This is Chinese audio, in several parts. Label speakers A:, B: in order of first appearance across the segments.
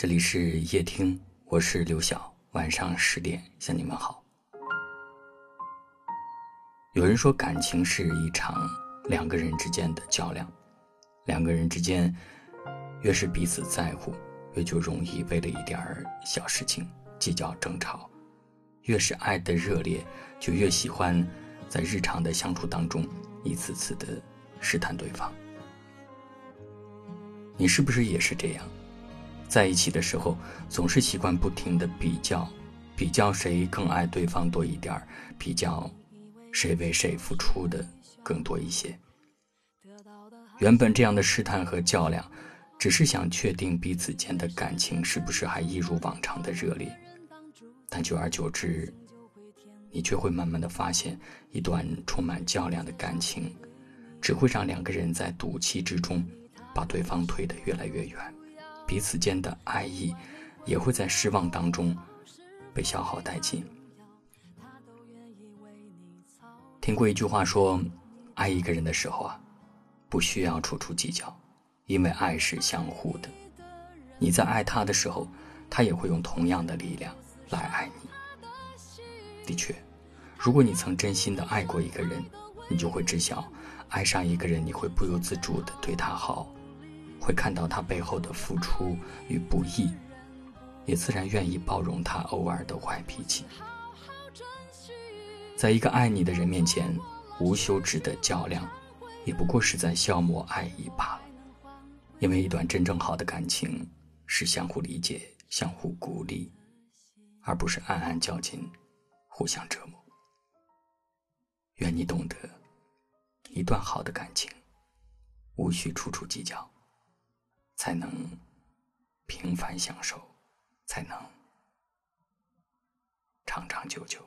A: 这里是夜听，我是刘晓。晚上十点向你们好。有人说，感情是一场两个人之间的较量，两个人之间越是彼此在乎，越就容易为了一点儿小事情计较争吵；越是爱的热烈，就越喜欢在日常的相处当中一次次的试探对方。你是不是也是这样？在一起的时候，总是习惯不停的比较，比较谁更爱对方多一点，比较谁为谁付出的更多一些。原本这样的试探和较量，只是想确定彼此间的感情是不是还一如往常的热烈。但久而久之，你却会慢慢的发现，一段充满较量的感情，只会让两个人在赌气之中。把对方推得越来越远，彼此间的爱意也会在失望当中被消耗殆尽。听过一句话说，爱一个人的时候啊，不需要处处计较，因为爱是相互的。你在爱他的时候，他也会用同样的力量来爱你。的确，如果你曾真心的爱过一个人，你就会知晓，爱上一个人，你会不由自主的对他好。会看到他背后的付出与不易，也自然愿意包容他偶尔的坏脾气。在一个爱你的人面前，无休止的较量，也不过是在消磨爱意罢了。因为一段真正好的感情，是相互理解、相互鼓励，而不是暗暗较劲、互相折磨。愿你懂得，一段好的感情，无需处处计较。才能平凡享受，才能长长久久。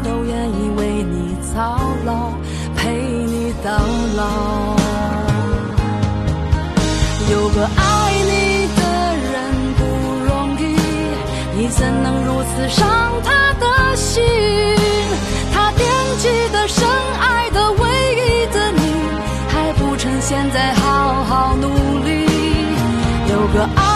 B: 都愿意为你操劳，陪你到老。有个爱你的人不容易，你怎能如此伤他的心？他惦记的、深爱的、唯一的你，还不趁现在好好努力。有个爱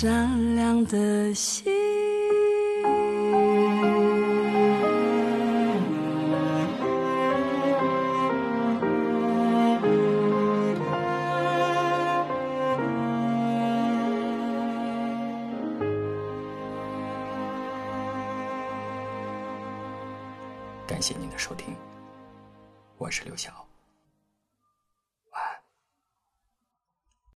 B: 善良的心？
A: 感谢您的收听，我是刘晓。